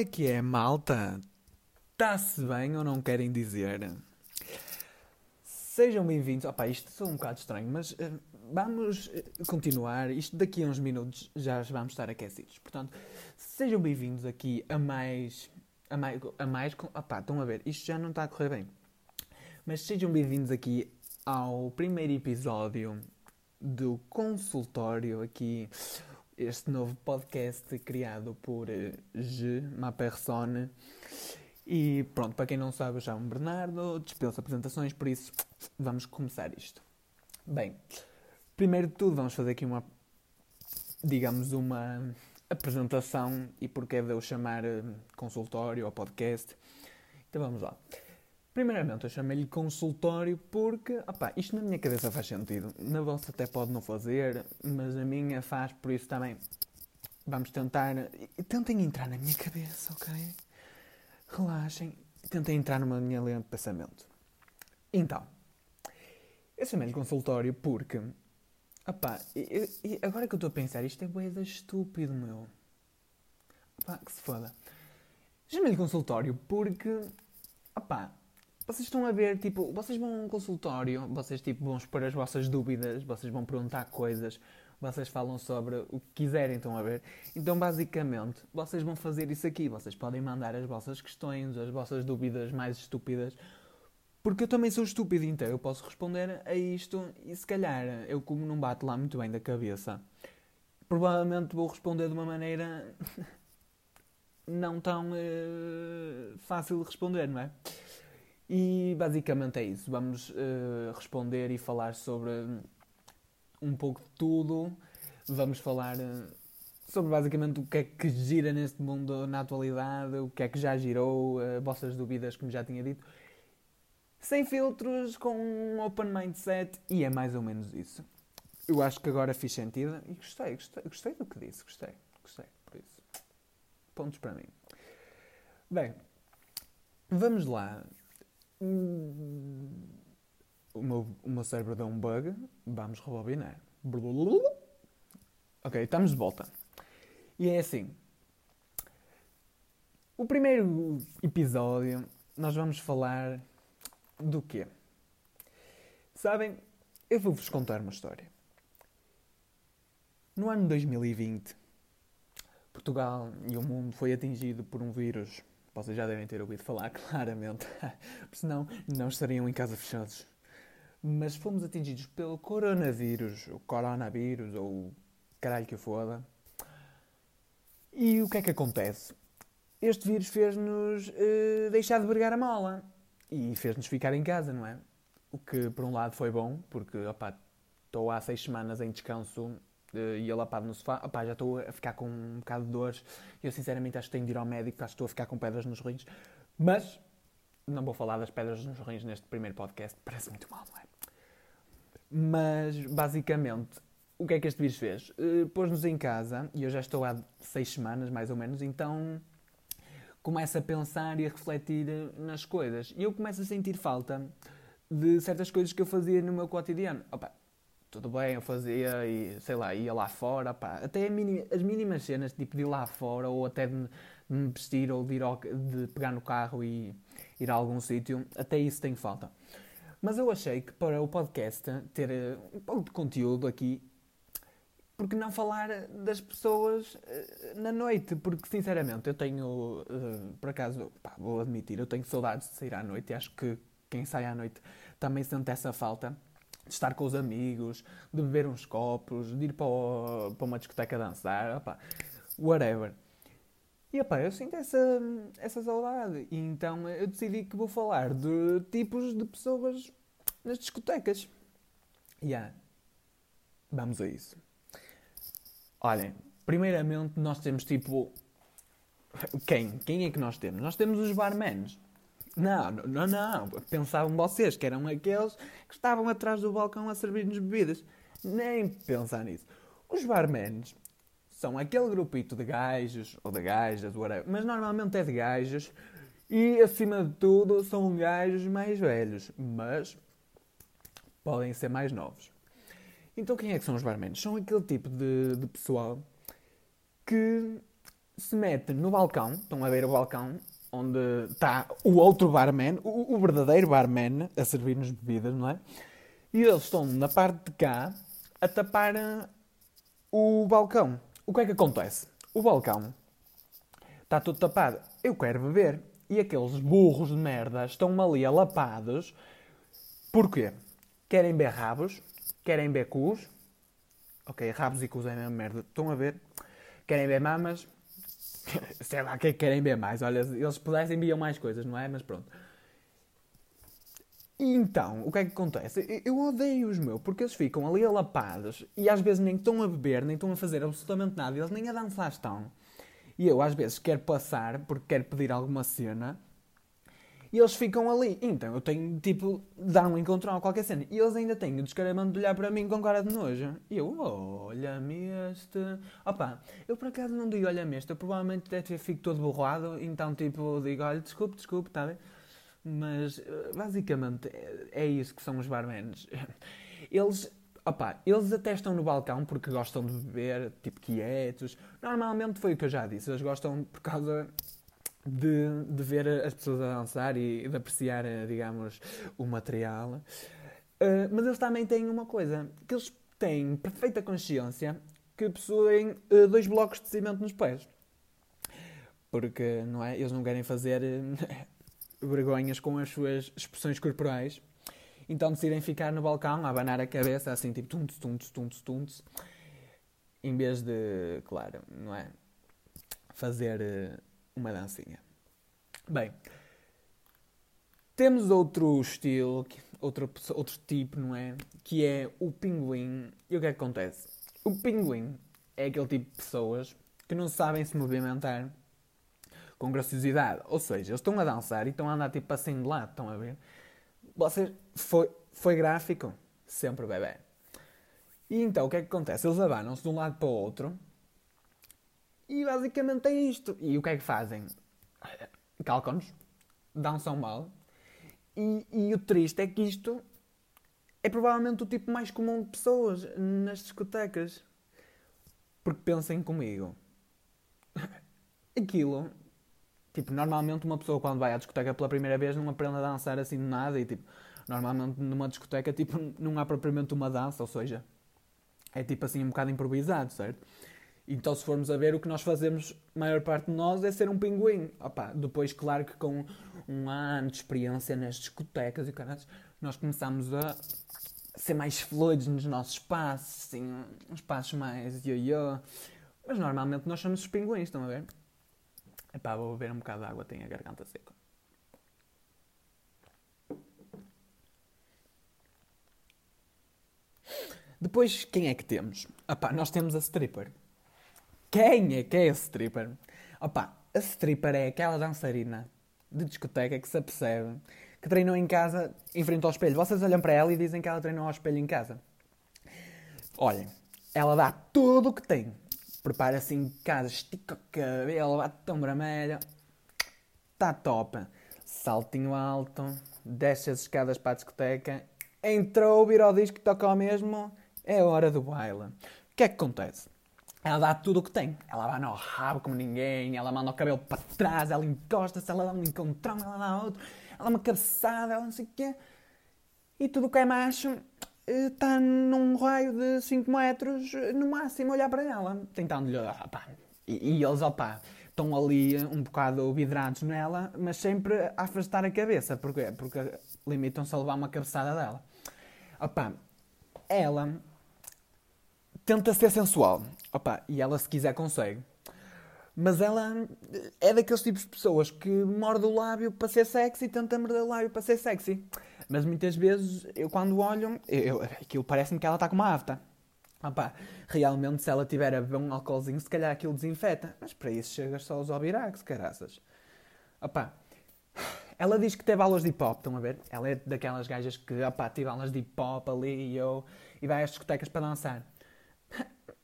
é que é, malta? Está-se bem ou não querem dizer? Sejam bem-vindos. Opá, isto sou um bocado estranho, mas uh, vamos uh, continuar. Isto daqui a uns minutos já vamos estar aquecidos. Portanto, sejam bem-vindos aqui a mais. A mais. A mais opá, estão a ver, isto já não está a correr bem. Mas sejam bem-vindos aqui ao primeiro episódio do consultório aqui este novo podcast criado por G, ma persone. E pronto, para quem não sabe, eu chamo Bernardo, dispenso apresentações, por isso vamos começar isto. Bem, primeiro de tudo, vamos fazer aqui uma, digamos, uma apresentação e porquê de eu chamar eh, consultório ou podcast. Então vamos lá. Primeiramente, eu chamei-lhe consultório porque, opá, isto na minha cabeça faz sentido. Na vossa até pode não fazer, mas a minha faz, por isso também vamos tentar. Tentem entrar na minha cabeça, ok? Relaxem. Tentem entrar numa minha linha de pensamento. Então, eu chamei-lhe consultório porque, opá, eu, agora que eu estou a pensar, isto é boeda estúpido, meu. Opá, que se foda. Chamei-lhe consultório porque, opá, vocês estão a ver, tipo, vocês vão a um consultório, vocês tipo, vão expor as vossas dúvidas, vocês vão perguntar coisas, vocês falam sobre o que quiserem, estão a ver? Então, basicamente, vocês vão fazer isso aqui. Vocês podem mandar as vossas questões, as vossas dúvidas mais estúpidas, porque eu também sou estúpido, então eu posso responder a isto e se calhar eu, como não bato lá muito bem da cabeça, provavelmente vou responder de uma maneira não tão uh, fácil de responder, não é? E basicamente é isso. Vamos uh, responder e falar sobre um pouco de tudo. Vamos falar uh, sobre basicamente o que é que gira neste mundo na atualidade, o que é que já girou, uh, vossas dúvidas, como já tinha dito. Sem filtros, com um open mindset e é mais ou menos isso. Eu acho que agora fiz sentido e gostei, gostei, gostei do que disse, gostei, gostei, por isso. Pontos para mim. Bem, vamos lá. O meu, o meu cérebro deu um bug. Vamos rebobinar. Ok, estamos de volta. E é assim. O primeiro episódio nós vamos falar do quê? Sabem, eu vou-vos contar uma história. No ano 2020, Portugal e o mundo foi atingido por um vírus vocês já devem ter ouvido falar claramente, porque senão não estariam em casa fechados. Mas fomos atingidos pelo coronavírus, o coronavírus, ou caralho que foda. E o que é que acontece? Este vírus fez-nos uh, deixar de bregar a mola e fez-nos ficar em casa, não é? O que por um lado foi bom, porque opa, estou há seis semanas em descanso uh, e alapado no sofá, opá, já estou a ficar com um bocado de dores. Eu sinceramente acho que tenho de ir ao médico, acho que estou a ficar com pedras nos rins. Mas não vou falar das pedras nos rins neste primeiro podcast, parece muito mal, não é? Mas basicamente, o que é que este vírus fez? Uh, Pôs-nos em casa, e eu já estou há seis semanas mais ou menos, então começo a pensar e a refletir nas coisas. E eu começo a sentir falta de certas coisas que eu fazia no meu cotidiano. Opa, tudo bem, eu fazia e sei lá, ia lá fora, pá, até mínima, as mínimas cenas, tipo de ir lá fora ou até de, de me vestir ou de, ir ao, de pegar no carro e ir a algum sítio, até isso tem falta. Mas eu achei que para o podcast ter um pouco de conteúdo aqui, porque não falar das pessoas eh, na noite? Porque sinceramente eu tenho, eh, por acaso, pá, vou admitir, eu tenho saudades de sair à noite e acho que quem sai à noite também sente essa falta de estar com os amigos, de beber uns copos, de ir para, o, para uma discoteca dançar, opa, whatever. E opa, eu sinto essa, essa saudade. E então eu decidi que vou falar de tipos de pessoas nas discotecas. E yeah. vamos a isso. Olhem, primeiramente nós temos tipo. Quem? Quem é que nós temos? Nós temos os barmanes. Não, não, não. Pensavam vocês que eram aqueles que estavam atrás do balcão a servir-nos bebidas. Nem pensar nisso. Os barmanes são aquele grupito de gajos, ou de gajas, whatever, mas normalmente é de gajos, e acima de tudo são gajos mais velhos, mas podem ser mais novos. Então quem é que são os barmanes? São aquele tipo de, de pessoal que se mete no balcão, estão a ver o balcão, onde está o outro barman, o, o verdadeiro barman, a servir-nos bebidas, não é? E eles estão na parte de cá a tapar eh, o balcão. O que é que acontece? O balcão está tudo tapado. Eu quero beber. E aqueles burros de merda estão ali alapados. Porquê? Querem ver rabos, querem ver cus. Ok, rabos e cus é a mesma merda. Estão a ver? Querem ver mamas. Sei lá, que querem ver mais. Olha, eles pudessem ver mais coisas, não é? Mas pronto. Então, o que é que acontece? Eu odeio-os, meu, porque eles ficam ali alapados e às vezes nem estão a beber, nem estão a fazer absolutamente nada, eles nem a dançar estão. E eu às vezes quero passar porque quero pedir alguma cena e eles ficam ali. Então eu tenho tipo dar um encontro a qualquer cena. E eles ainda têm o descaramento de olhar para mim com cara de nojo. E eu, olha-me este. Opa, eu por acaso não digo olha-me este, eu provavelmente até fico todo borrado, então tipo digo, olha, desculpe, desculpe, está bem? Mas eh, basicamente é, é isso que são os barmanes. Eles, opa, eles até estão no balcão porque gostam de beber, tipo quietos. Normalmente foi o que eu já disse, eles gostam por causa de, de ver as pessoas a dançar e de apreciar, eh, digamos, o material. Uh, mas eles também têm uma coisa, que eles têm perfeita consciência que possuem uh, dois blocos de cimento nos pés. Porque, não é? Eles não querem fazer vergonhas com as suas expressões corporais. Então decidem ficar no balcão a abanar a cabeça, assim tipo tuntos, tuntos, tuntos, tuntos. Em vez de, claro, não é? Fazer uma dancinha. Bem, temos outro estilo, outro, outro tipo, não é? Que é o pinguim. E o que é que acontece? O pinguim é aquele tipo de pessoas que não sabem se movimentar com graciosidade. Ou seja, eles estão a dançar e estão a andar tipo assim de lado, estão a ver? Vocês, foi, foi gráfico? Sempre bebê. E então o que é que acontece? Eles abanam-se de um lado para o outro e basicamente é isto. E o que é que fazem? Calcam-nos, dançam mal. E, e o triste é que isto é provavelmente o tipo mais comum de pessoas nas discotecas. Porque pensem comigo. Aquilo Tipo, normalmente uma pessoa quando vai à discoteca pela primeira vez não aprende a dançar assim de nada e tipo, normalmente numa discoteca tipo, não há propriamente uma dança, ou seja, é tipo assim um bocado improvisado, certo? Então se formos a ver o que nós fazemos, maior parte de nós é ser um pinguim. Opa, depois, claro que com um ano de experiência nas discotecas e caras, nós começamos a ser mais fluidos nos nossos passos, assim, uns passos mais ioiô. Mas normalmente nós somos os pinguins, estão a ver? Epá, vou beber um bocado de água, tenho a garganta seca. Depois, quem é que temos? Epá, nós temos a stripper. Quem é que é a stripper? Epá, a stripper é aquela dançarina de discoteca que se apercebe que treinou em casa em frente ao espelho. Vocês olham para ela e dizem que ela treinou ao espelho em casa. Olhem, ela dá tudo o que tem prepara-se em casa, estica o cabelo, bate tão vermelho. Está top. Saltinho alto, desce as escadas para a discoteca, entrou, virou o disco toca ao mesmo, é hora do baile. O que é que acontece? Ela dá tudo o que tem. Ela vai no rabo como ninguém, ela manda o cabelo para trás, ela encosta-se, ela dá um encontrão, ela dá outro, ela dá uma cabeçada, ela não sei o quê. E tudo o que é macho está num raio de 5 metros, no máximo, olhar para ela, tentando-lhe. E, e eles, opá, estão ali um bocado vidrados nela, mas sempre a afastar a cabeça. Porquê? Porque limitam-se a levar uma cabeçada dela. Opá, ela tenta ser sensual. Opá, e ela, se quiser, consegue. Mas ela é daqueles tipos de pessoas que morde o lábio para ser sexy e tenta morder o lábio para ser sexy. Mas muitas vezes, eu quando olho, eu, aquilo parece-me que ela está com uma afta. Opa, realmente, se ela tiver a beber um álcoolzinho, se calhar aquilo desinfeta. Mas para isso chegas só aos Obirax, caraças. Opa, ela diz que teve aulas de hip hop, estão a ver? Ela é daquelas gajas que, opa, tive aulas de hip hop ali e eu, e vai às discotecas para dançar.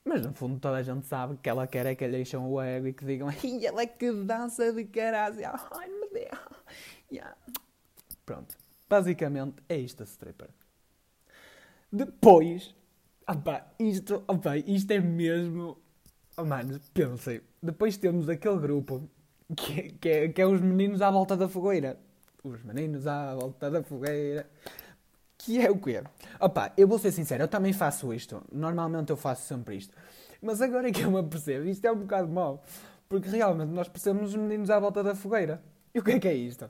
Mas no fundo toda a gente sabe que ela quer é que lhe encham o ego e que digam Ai, ela é que dança de caralho. Ai, meu Deus. Yeah. Pronto. Basicamente é isto a stripper. Depois, opa, isto, opa, isto é mesmo Oh, mano, pensem. Depois temos aquele grupo que, que, é, que é os meninos à volta da fogueira. Os meninos à volta da fogueira. Que é o quê? Opa, eu vou ser sincero, eu também faço isto. Normalmente eu faço sempre isto. Mas agora é que eu me apercebo, isto é um bocado mau. Porque realmente nós percebemos os meninos à volta da fogueira. E o que é que é isto?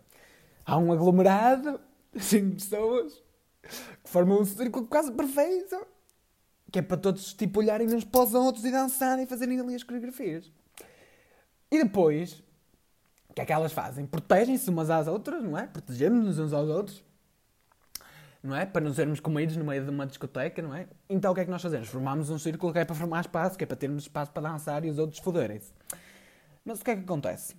Há um aglomerado, cinco pessoas, que formam um círculo quase perfeito. Que é para todos tipo olharem uns para os outros e dançarem e fazerem ali as coreografias. E depois, o que é que elas fazem? Protegem-se umas às outras, não é? Protegemos-nos uns aos outros não é? Para não sermos comidos no meio de uma discoteca, não é? Então o que é que nós fazemos? Formamos um círculo que é para formar espaço, que é para termos espaço para dançar e os outros foderem-se. Mas o que é que acontece?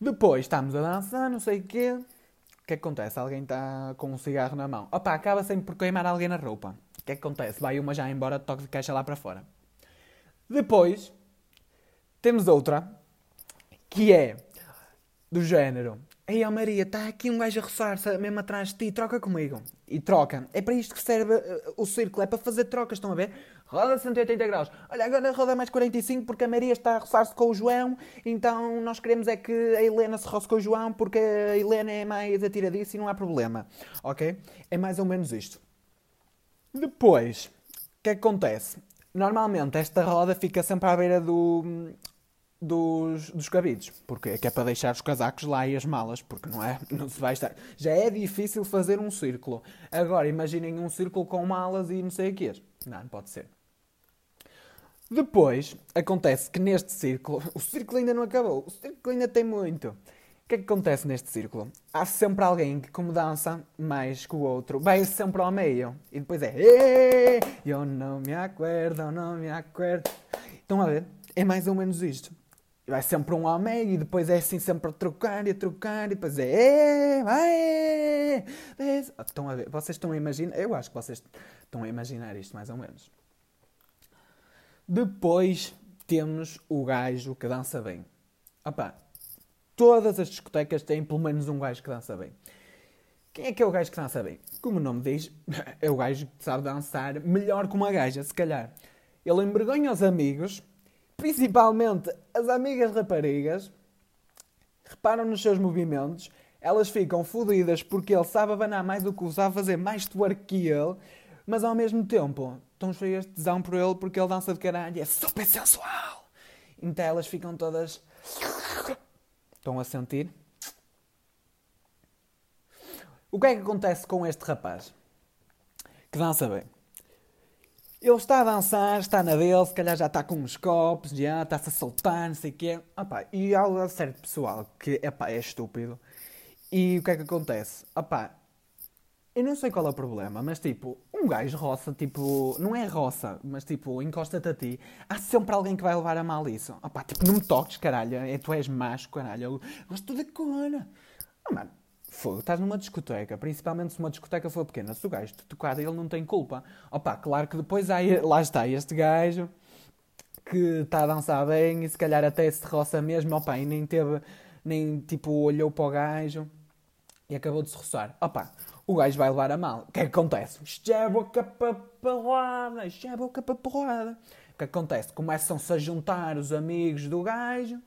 Depois estamos a dançar, não sei o quê. O que é que acontece? Alguém está com um cigarro na mão. Opa, acaba sempre por queimar alguém na roupa. O que é que acontece? Vai uma já embora, toque de caixa lá para fora. Depois, temos outra, que é do género. Ei, oh Maria, está aqui um gajo a roçar-se mesmo atrás de ti, troca comigo. E troca. É para isto que serve uh, o círculo, é para fazer trocas, estão a ver? Roda 180 graus. Olha, agora roda mais 45 porque a Maria está a roçar-se com o João, então nós queremos é que a Helena se roce com o João porque a Helena é mais atiradiça e não há problema. Ok? É mais ou menos isto. Depois, o que é que acontece? Normalmente esta roda fica sempre à beira do, dos, dos cabides. Porque é que é para deixar os casacos lá e as malas, porque não é? Não se vai estar. Já é difícil fazer um círculo. Agora imaginem um círculo com malas e não sei o quê. Não, não pode ser. Depois, acontece que neste círculo, o círculo ainda não acabou, o círculo ainda tem muito. O que é que acontece neste círculo? Há sempre alguém que, como dança mais que o outro, vai sempre ao meio. E depois é. Eu não me acordo, não me acordo. Estão a ver? É mais ou menos isto vai sempre um homem e depois é assim sempre a trocar e a trocar e depois é, vai, estão a ver, vocês estão a imaginar, eu acho que vocês estão a imaginar isto mais ou menos. Depois temos o gajo que dança bem. Opa, todas as discotecas têm pelo menos um gajo que dança bem. Quem é que é o gajo que dança bem? Como o nome diz, é o gajo que sabe dançar melhor que uma gaja, se calhar. Ele envergonha os amigos principalmente as amigas raparigas, reparam nos seus movimentos, elas ficam fodidas porque ele sabe abanar mais do que o sabe fazer mais twerk que ele, mas ao mesmo tempo estão cheias de tesão por ele porque ele dança de caralho é super sensual. Então elas ficam todas. Estão a sentir? O que é que acontece com este rapaz? Que dança bem. Ele está a dançar, está na dele, se calhar já está com uns copos, já está-se a soltar, não sei o quê. Opa, e há certo pessoal que epá, é estúpido. E o que é que acontece? Opa, eu não sei qual é o problema, mas tipo, um gajo roça, tipo, não é roça, mas tipo, encosta-te a ti. Há sempre alguém que vai levar a mal isso. Opa, tipo, não me toques, caralho. É, tu és macho, caralho. Eu gosto da cor. Oh, mano, Fogo, estás numa discoteca, principalmente se uma discoteca for pequena, se o gajo te tocar, ele não tem culpa. Opa, claro que depois há, lá está este gajo que está a dançar bem e se calhar até se roça mesmo, opa, e nem teve, nem tipo olhou para o gajo e acabou de se roçar. Opa, o gajo vai levar a mal. O que é que acontece? Isto é boca para porrada, isto é boca para porrada. O que acontece? Começam-se a juntar os amigos do gajo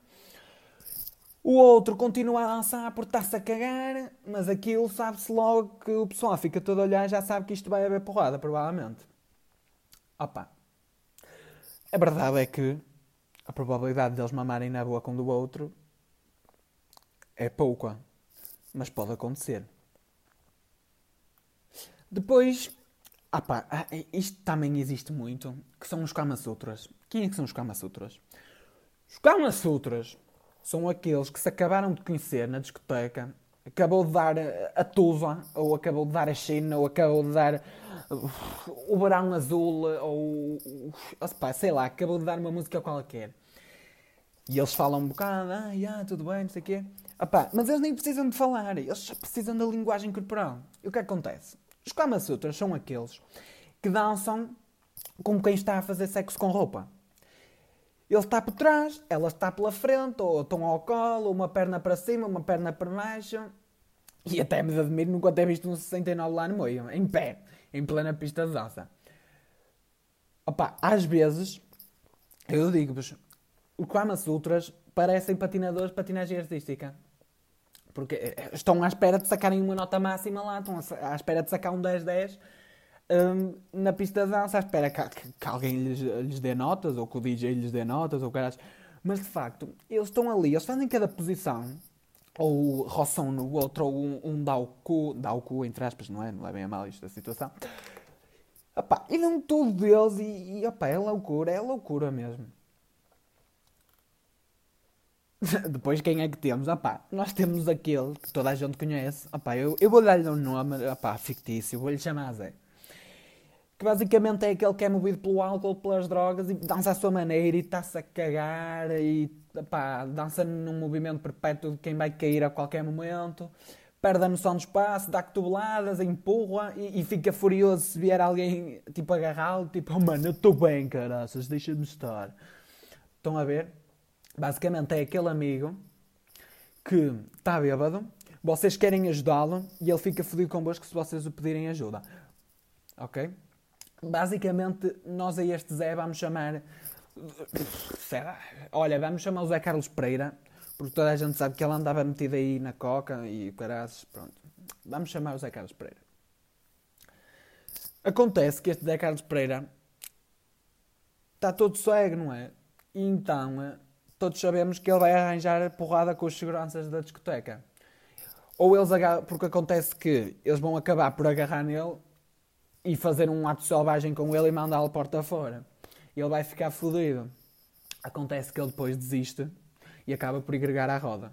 o outro continua a dançar por estar-se a cagar, mas aquilo sabe-se logo que o pessoal fica todo a olhar já sabe que isto vai haver porrada, provavelmente. Opa. A verdade é que a probabilidade deles mamarem na boca um do outro é pouca, mas pode acontecer. Depois, opa, isto também existe muito, que são os Kama Sutras. Quem é que são os Kama Sutras? Os Kama Sutras são aqueles que se acabaram de conhecer na discoteca, acabou de dar a Tuva, ou acabou de dar a China, ou acabou de dar uh, o Barão Azul, ou opa, sei lá, acabou de dar uma música qualquer. E eles falam um bocado, ah, yeah, tudo bem, não sei o quê. Opa, mas eles nem precisam de falar, eles só precisam da linguagem corporal. E o que acontece? Os Kama Sutras são aqueles que dançam como quem está a fazer sexo com roupa. Ele está por trás, ela está pela frente, ou estão ao colo, uma perna para cima, uma perna para baixo. E até me admiro nunca ter visto um 69 lá no meio, em pé, em plena pista de dança. Opa, às vezes Eu digo-vos, os Kama Sutras parecem patinadores de patinagem artística. Porque eh, estão à espera de sacarem uma nota máxima lá, estão à espera de sacar um 10-10 um, na pista de dança, espera que, que, que alguém lhes, lhes, dê notas, ou que o DJ lhes dê notas, ou caras. Mas de facto, eles estão ali, eles fazem cada posição, ou roçam no outro, ou um, um dá o cu, dá o cu entre aspas, não é? Não é bem a mal isto da situação. Epá, e dão tudo deles e, e opa, é loucura, é loucura mesmo. Depois quem é que temos? Opá, nós temos aquele que toda a gente conhece. Opá, eu, eu vou dar-lhe um nome opá, fictício, vou-lhe chamar Zé. Que basicamente é aquele que é movido pelo álcool, pelas drogas e dança à sua maneira e está-se a cagar e opá, dança num movimento perpétuo de quem vai cair a qualquer momento. Perde a noção do espaço, dá cotoveladas, empurra e, e, fica furioso se vier alguém tipo agarrá-lo. Tipo, oh mano, eu estou bem, caraças, deixa-me estar. Estão a ver? Basicamente é aquele amigo que está bêbado, vocês querem ajudá-lo e ele fica fodido convosco se vocês o pedirem ajuda. Ok? Basicamente, nós a este Zé vamos chamar. Olha, vamos chamar o Zé Carlos Pereira, porque toda a gente sabe que ele andava metido aí na coca e caraças, pronto. Vamos chamar o Zé Carlos Pereira. Acontece que este Zé Carlos Pereira está todo cego, não é? Então todos sabemos que ele vai arranjar porrada com os seguranças da discoteca. Ou eles agarram, porque acontece que eles vão acabar por agarrar nele e fazer um ato selvagem com ele e mandá-lo porta fora. Ele vai ficar fodido. Acontece que ele depois desiste e acaba por agregar à roda.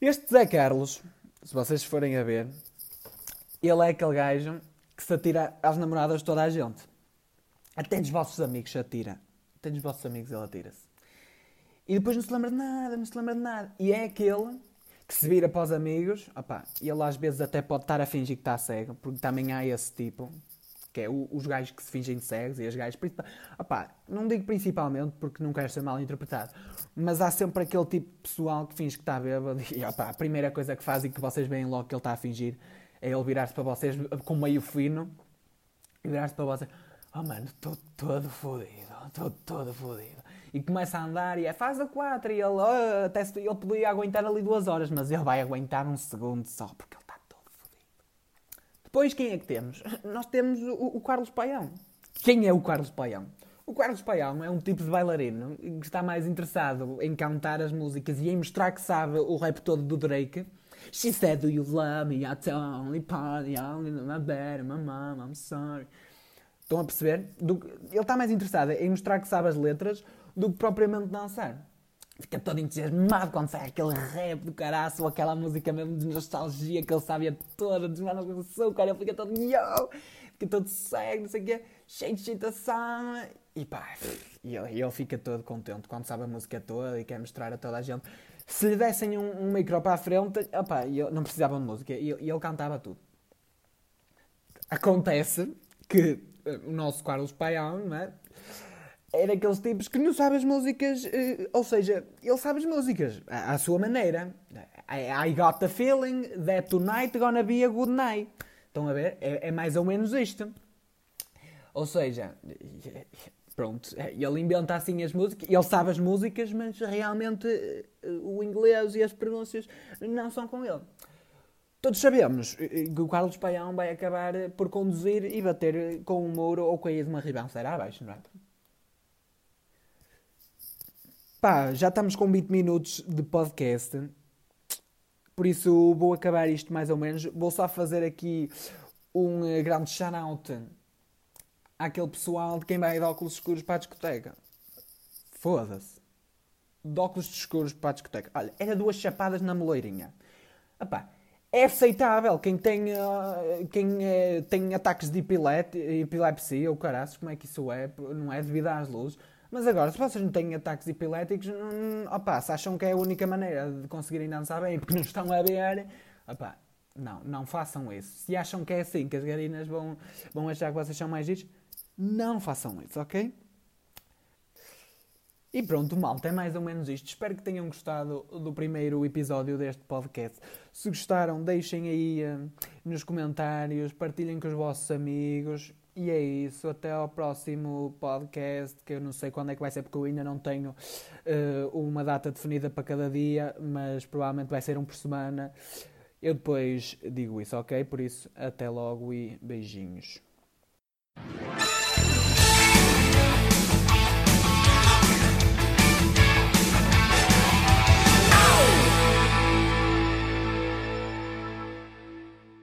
Este Zé Carlos, se vocês forem a ver, ele é aquele gajo que se atira às namoradas de toda a gente. Até dos vossos amigos se atira tem os vossos amigos, ele atira-se. E depois não se lembra de nada, não se lembra de nada. E é aquele que se vira para os amigos, opa, ele às vezes até pode estar a fingir que está cego, porque também há esse tipo, que é os gajos que se fingem cegos e as gajas. Opa, não digo principalmente porque não quero ser mal interpretado, mas há sempre aquele tipo de pessoal que finge que está bêbado e opa, a primeira coisa que faz e que vocês veem logo que ele está a fingir é ele virar-se para vocês com meio fino e virar-se para vocês: Oh mano, estou todo fodido todo, todo fodido. E começa a andar e é faz a 4 e ele, oh, até se, ele podia aguentar ali duas horas, mas ele vai aguentar um segundo só porque ele está todo fodido. Depois quem é que temos? Nós temos o, o Carlos Paião. Quem é o Carlos Paião? O Carlos Paião é um tipo de bailarino que está mais interessado em cantar as músicas e em mostrar que sabe o rap todo do Drake. She said, do you love me? I only party, only my bed, my mom, I'm sorry. Estão a perceber? Ele está mais interessado em mostrar que sabe as letras do que propriamente dançar. Fica todo entusiasmado quando sai aquele rap do caraço ou aquela música mesmo de nostalgia que ele sabia toda, de Mano com Açúcar. Ele fica todo yo, fica todo cego, não sei o quê, cheio de excitação. E pá, e ele, ele fica todo contente quando sabe a música toda e quer mostrar a toda a gente. Se lhe dessem um, um micro para a frente, opa, não precisavam de música e ele, ele cantava tudo. Acontece que o nosso Carlos Paião, não é? É daqueles tipos que não sabe as músicas, eh, ou seja, ele sabe as músicas à, sua maneira. I, got the feeling that tonight gonna be a good night. Estão a ver? É, é mais ou menos isto. Ou seja, pronto, ele inventa assim as músicas, ele sabe as músicas, mas realmente eh, o inglês e as pronúncias não são com ele. Todos sabemos que o Carlos Paião vai acabar por conduzir e bater com um muro ou cair de uma ribanceira abaixo, não é? Pá, já estamos com 20 minutos de podcast, por isso vou acabar isto mais ou menos. Vou só fazer aqui um eh, grande shout-out àquele pessoal de quem vai de óculos escuros para a discoteca. Foda-se. De óculos escuros para a discoteca. Olha, era duas chapadas na moleirinha. Epá, é aceitável. Quem tem, uh, quem uh, tem ataques de epilepsia ou caraças, como é que isso é? Não é devido às luzes. Mas agora, se vocês não têm ataques epiléticos, hum, opa, se acham que é a única maneira de conseguirem dançar bem porque não estão a ver, opa, não, não façam isso. Se acham que é assim, que as garinas vão, vão achar que vocês são mais giros, não façam isso, ok? E pronto, malta, é mais ou menos isto. Espero que tenham gostado do primeiro episódio deste podcast. Se gostaram, deixem aí uh, nos comentários, partilhem com os vossos amigos. E é isso, até ao próximo podcast, que eu não sei quando é que vai ser, porque eu ainda não tenho uh, uma data definida para cada dia, mas provavelmente vai ser um por semana. Eu depois digo isso, ok? Por isso, até logo e beijinhos.